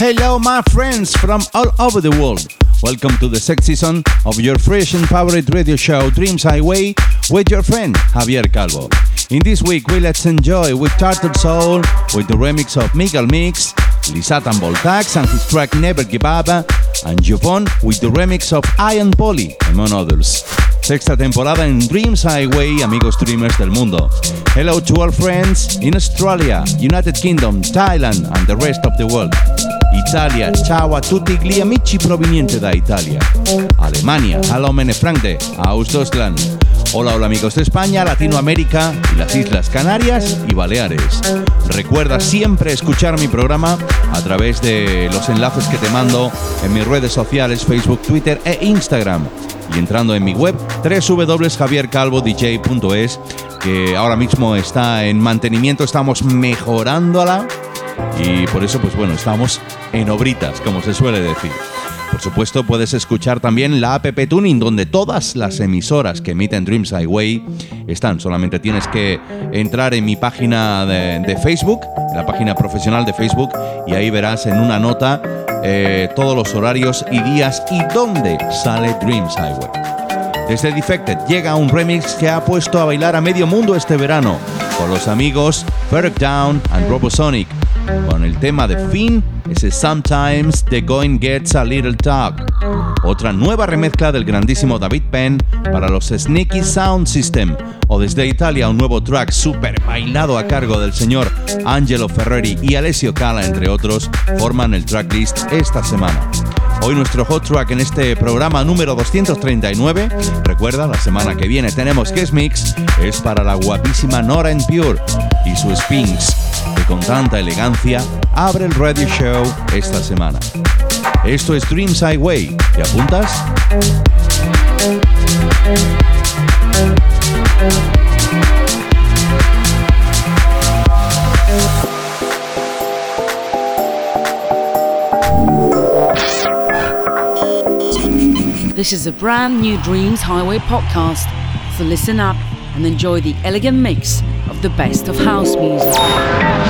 Hello, my friends from all over the world. Welcome to the sixth season of your fresh and favorite radio show, Dreams Highway, with your friend Javier Calvo. In this week, we let's enjoy with Turtle Soul, with the remix of Miguel Mix, Lisatan Voltax and his track Never Give Up, and Jovon with the remix of Iron Polly, among others. Sexta temporada en Dreams Highway, amigos dreamers del mundo. Hello to all friends in Australia, United Kingdom, Thailand and the rest of the world. Italia, ciao a tutti gli amici provenienti da Italia. Alemania, hallo meine Freunde, aus. Hola, hola amigos de España, Latinoamérica y las Islas Canarias y Baleares. Recuerda siempre escuchar mi programa a través de los enlaces que te mando en mis redes sociales, Facebook, Twitter e Instagram. Y entrando en mi web www.javiercalvodj.es que ahora mismo está en mantenimiento, estamos mejorándola y por eso pues bueno, estamos en obritas, como se suele decir. Por supuesto, puedes escuchar también la app Tuning, donde todas las emisoras que emiten Dreams Highway están. Solamente tienes que entrar en mi página de, Facebook, en la página profesional de Facebook, y ahí verás en una nota eh, todos los horarios y días y dónde sale Dreams Highway. Desde Defected llega un remix que ha puesto a bailar a medio mundo este verano, con los amigos Ferg Down and Robosonic, con el tema de Finn, ese Sometimes the Going Gets a Little Talk. Otra nueva remezcla del grandísimo David Penn para los Sneaky Sound System, o desde Italia un nuevo track super bailado a cargo del señor Angelo Ferreri y Alessio Cala, entre otros, forman el tracklist esta semana. Hoy nuestro hot track en este programa número 239, recuerda, la semana que viene tenemos Guest Mix, es para la guapísima Nora en Pure y su que con tanta elegancia abre el radio show esta semana. Esto es Dreams Highway, ¿te apuntas? This is a brand new Dreams Highway podcast. So listen up and enjoy the elegant mix of the best of house music.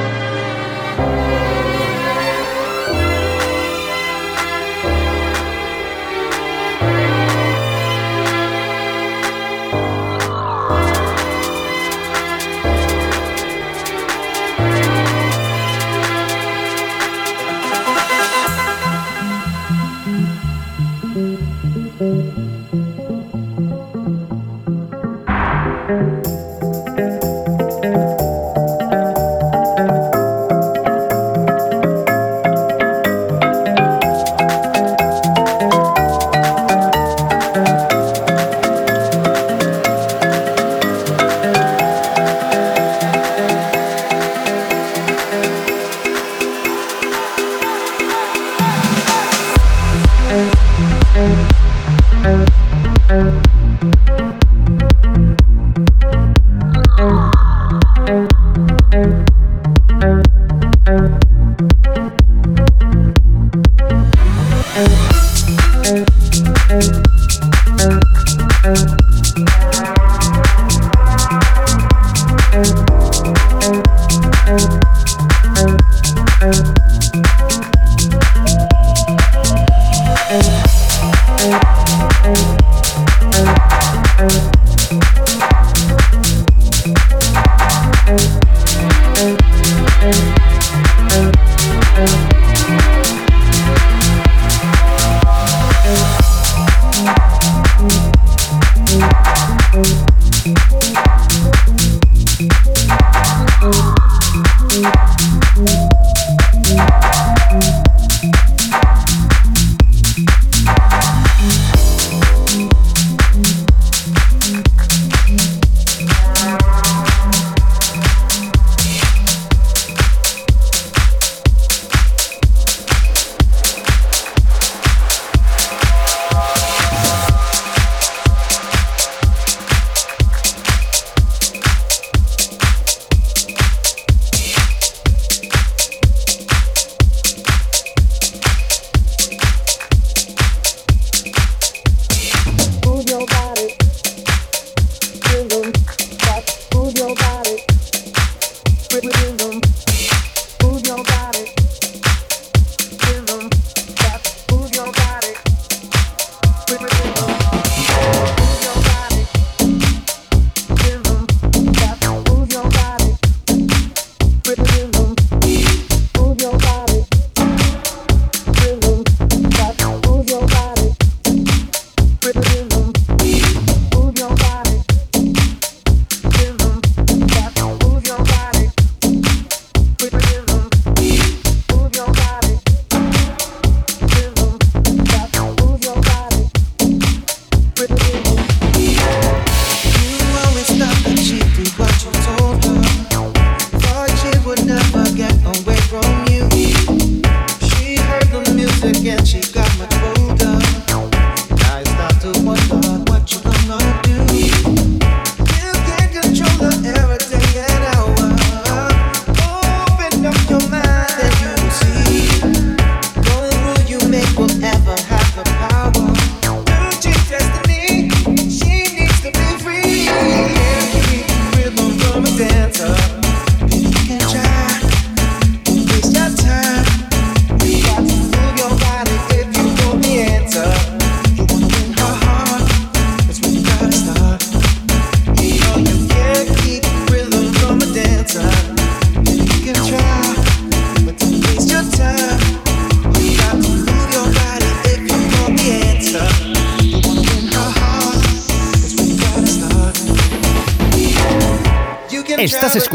get you.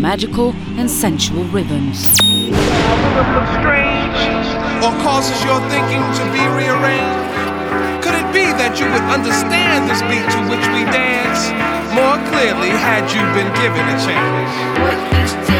Magical and sensual rhythms. Strange, or causes your thinking to be rearranged? Could it be that you would understand this beat to which we dance more clearly had you been given a chance?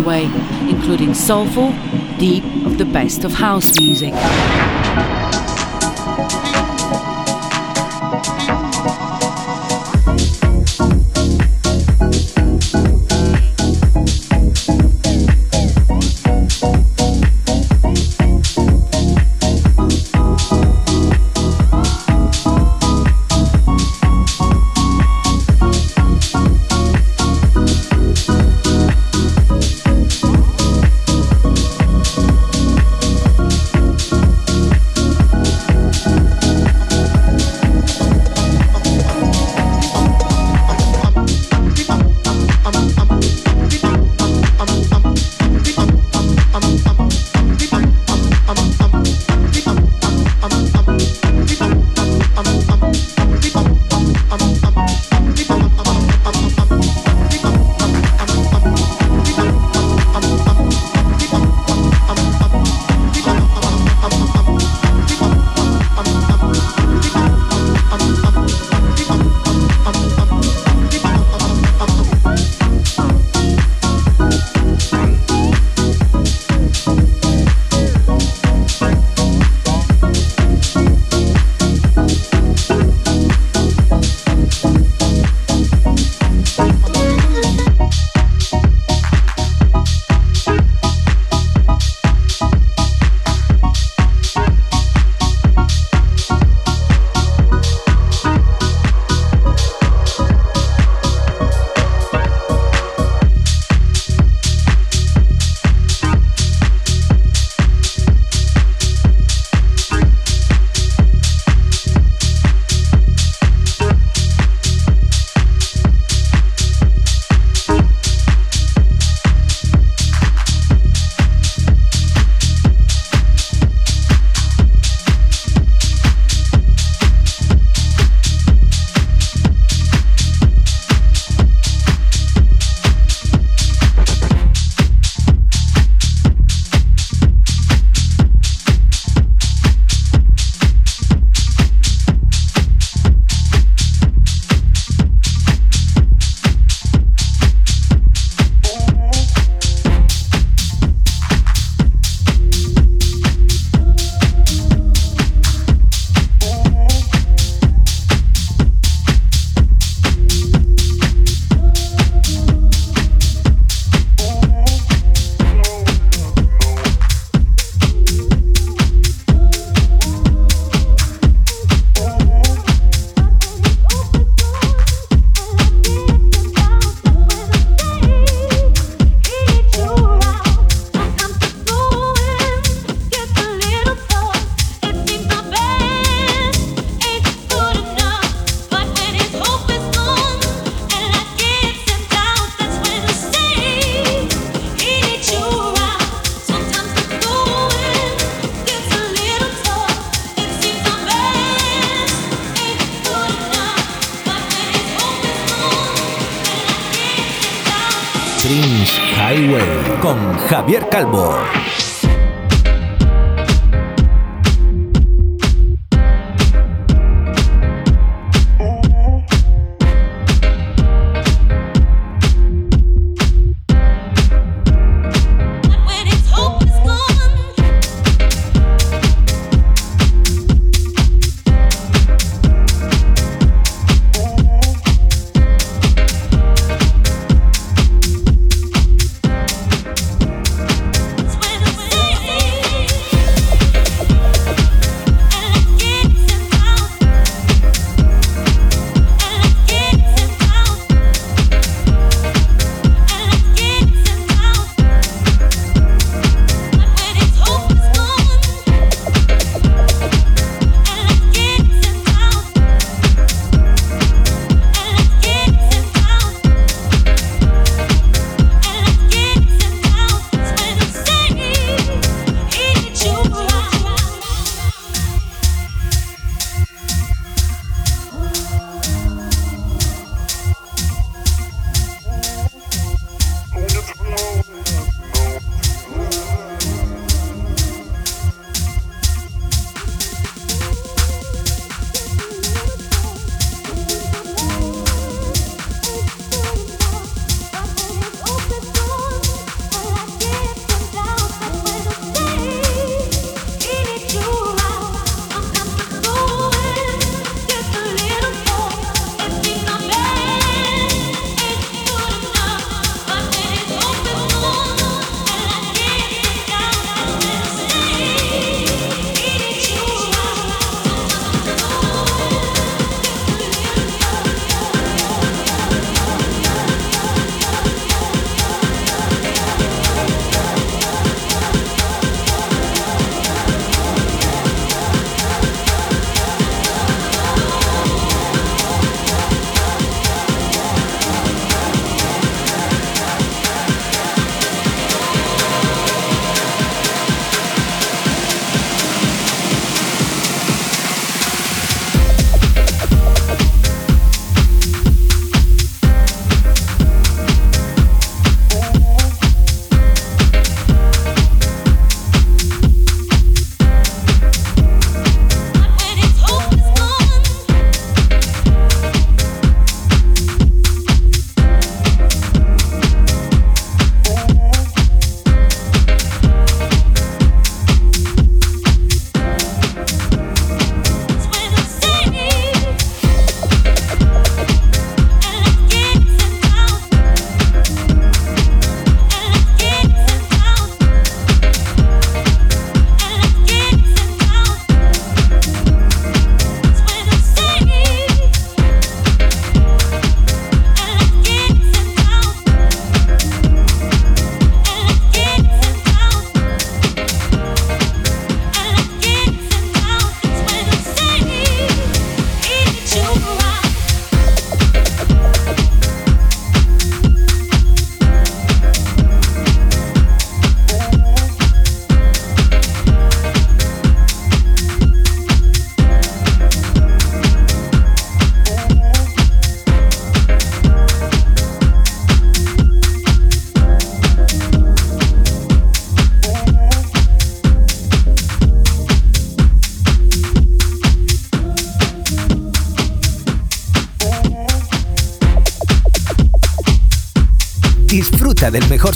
Highway, including soulful, deep of the best of house music.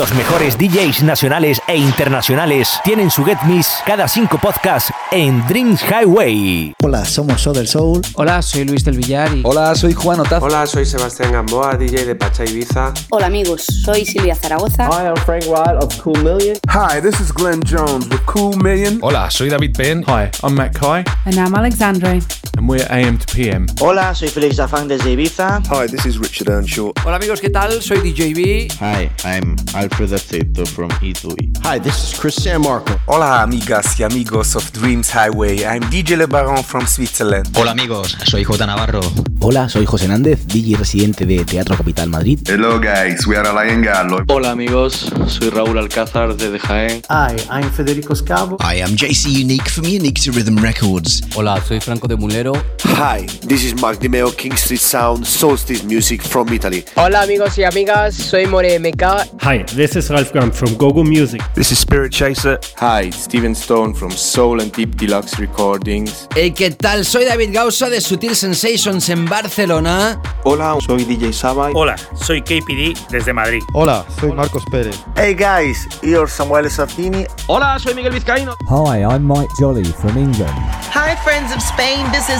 Los mejores DJs nacionales e internacionales tienen su Get Miss cada cinco podcasts en Dreams Highway. Hola, somos Soder Soul. Hola, soy Luis del Villar y... Hola, soy Juan Otaz. Hola, soy Sebastián Gamboa, DJ de Pacha Ibiza. Hola amigos, soy Silvia Zaragoza. Hi, I'm Frank Wild of Cool Million. Hi, this is Glenn Jones with Cool Million. Hola, soy David Penn. Hi, I'm Matt Kai. And I'm Alexandre. And we're AM to PM. Hola, soy Felix Dafang desde Ibiza. Hi, this is Richard Earnshaw. Hola amigos, ¿qué tal? Soy DJ B. Hi, I'm Alfred Aceto from Italy. Hi, this is Chris San Marco. Hola amigas y amigos of Dreams Highway. I'm DJ Le Baron from Switzerland. Hola amigos, soy J Navarro. Hola, soy José Nández, DJ residente de Teatro Capital Madrid. Hello guys, we are Alain Gallo. Hola amigos, soy Raúl Alcázar de Jaén. Hi, I'm Federico Scavo. I am JC Unique from Unique to Rhythm Records. Hola, soy Franco de Mulero. Hi, this is Mark Dimeo, King Street Sound, Solstice Music from Italy. Hola amigos y amigas, soy More MK. Hi, this is Ralph Graham from Gogo Music. This is Spirit Chaser. Hi, Steven Stone from Soul and Deep Deluxe Recordings. Hey, ¿qué tal? Soy David Gausa de Sutil Sensations en Barcelona. Hola, soy DJ Saba. Hola, soy KPD desde Madrid. Hola, soy Marcos Pérez. Hey guys, you're Samuel Safini. Hola, soy Miguel Vizcaíno. Hi, I'm Mike Jolly from England. Hi friends of Spain, this is Ultra Nate.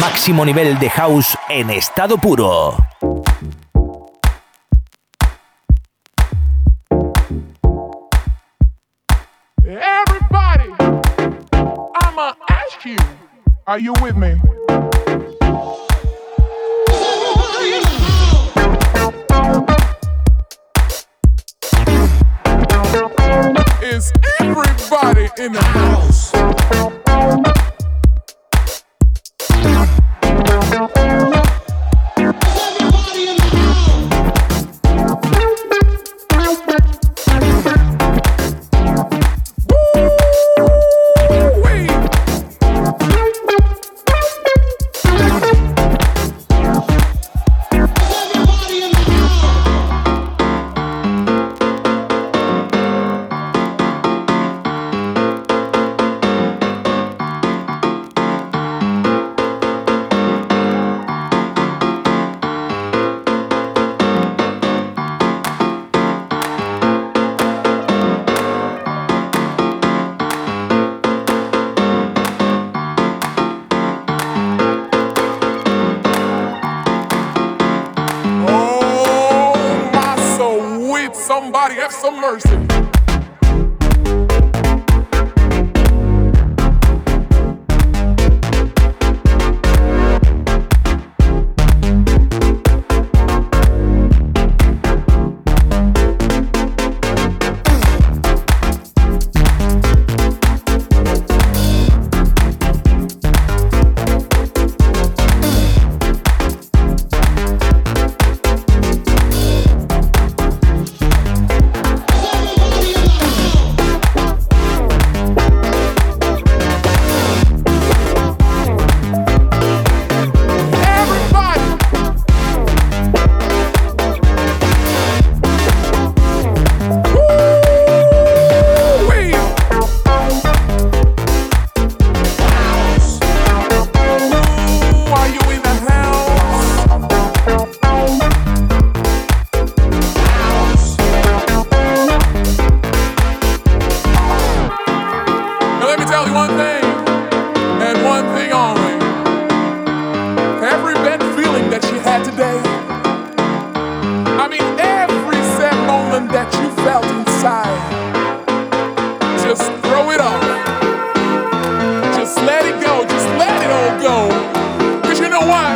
Máximo nivel de house en estado puro. Everybody, I'ma ask you, are you with me? Is everybody in the house? Thank you. side. Just throw it off. Just let it go. Just let it all go. Because you know what?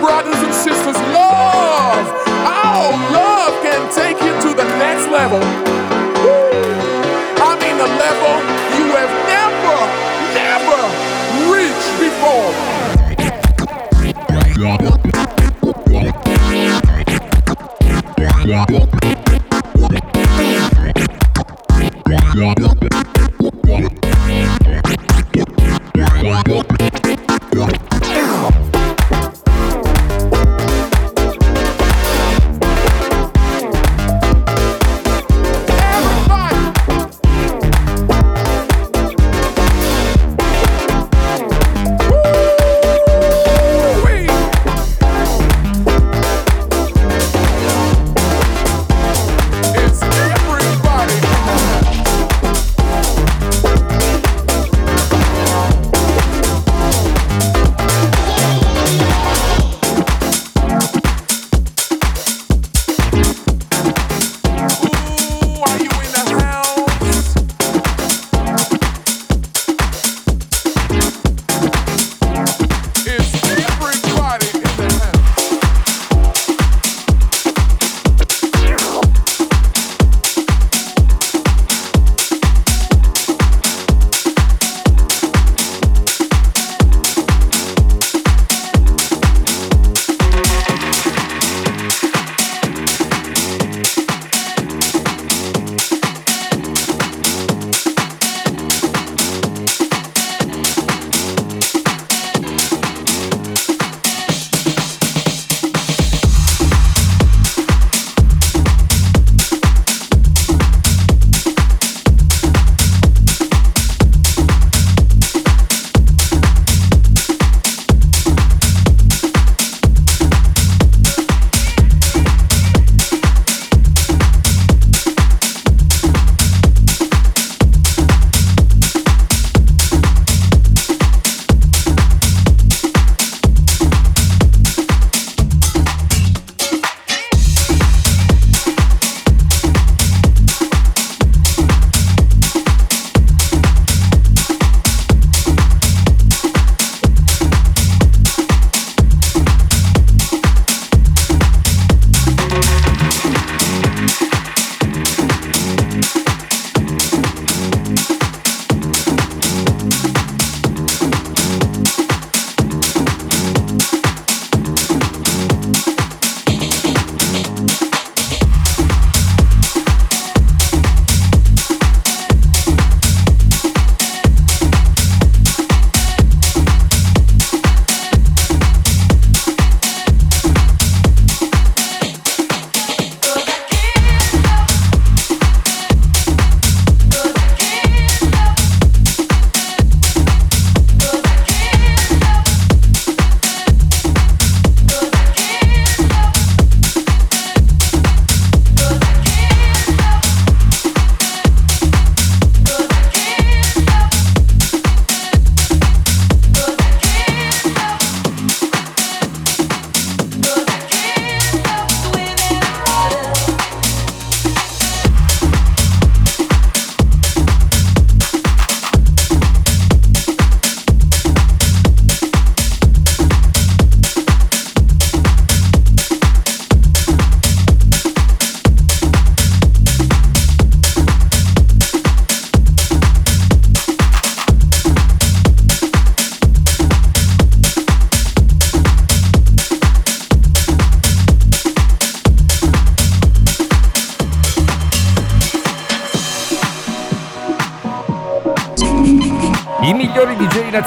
Brothers and sisters, love. Our love can take you to the next level. I mean, a level you have never, never reached before. Yeah.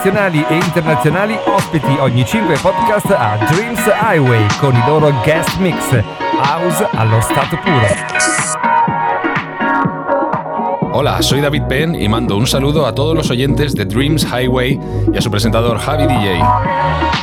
Nazionali e internazionali ospiti ogni 5 podcast a Dreams Highway con i loro guest mix. House allo stato puro. Hola, soy David Penn y mando un saludo a todos los oyentes de Dreams Highway y a su presentador Javi DJ.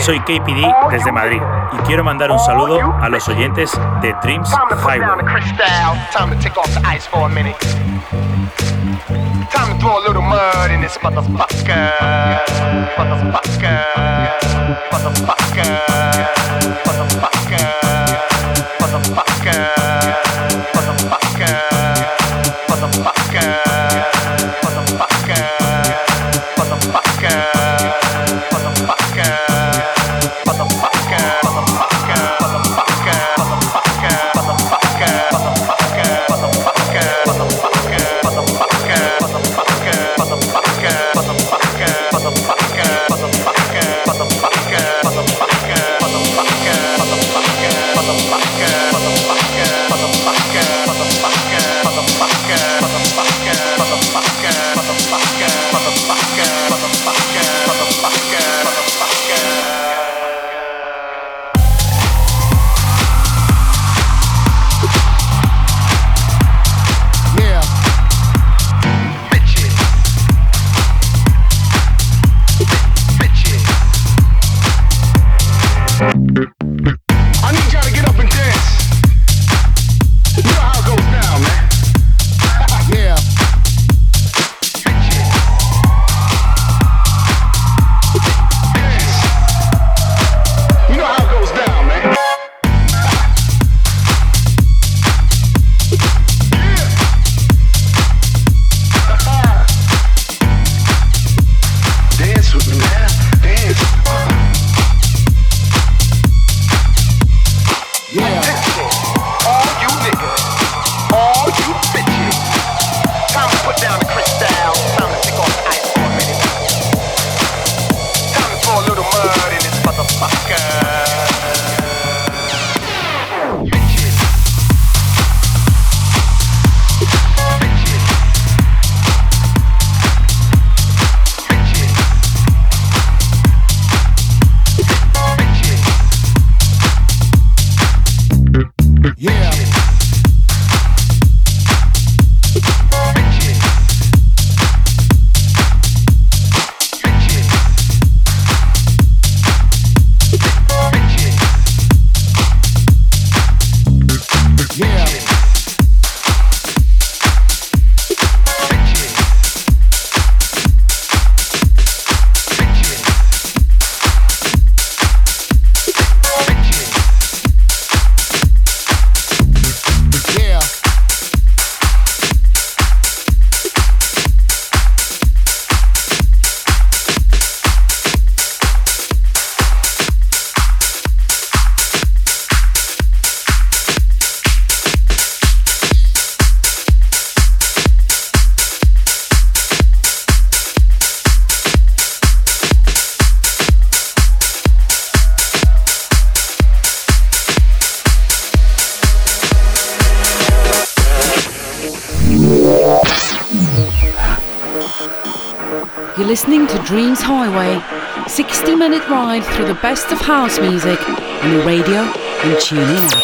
Soy KPD desde Madrid y quiero mandar un saludo a los oyentes de Dreams Highway. Best of house music on the radio and TuneIn app.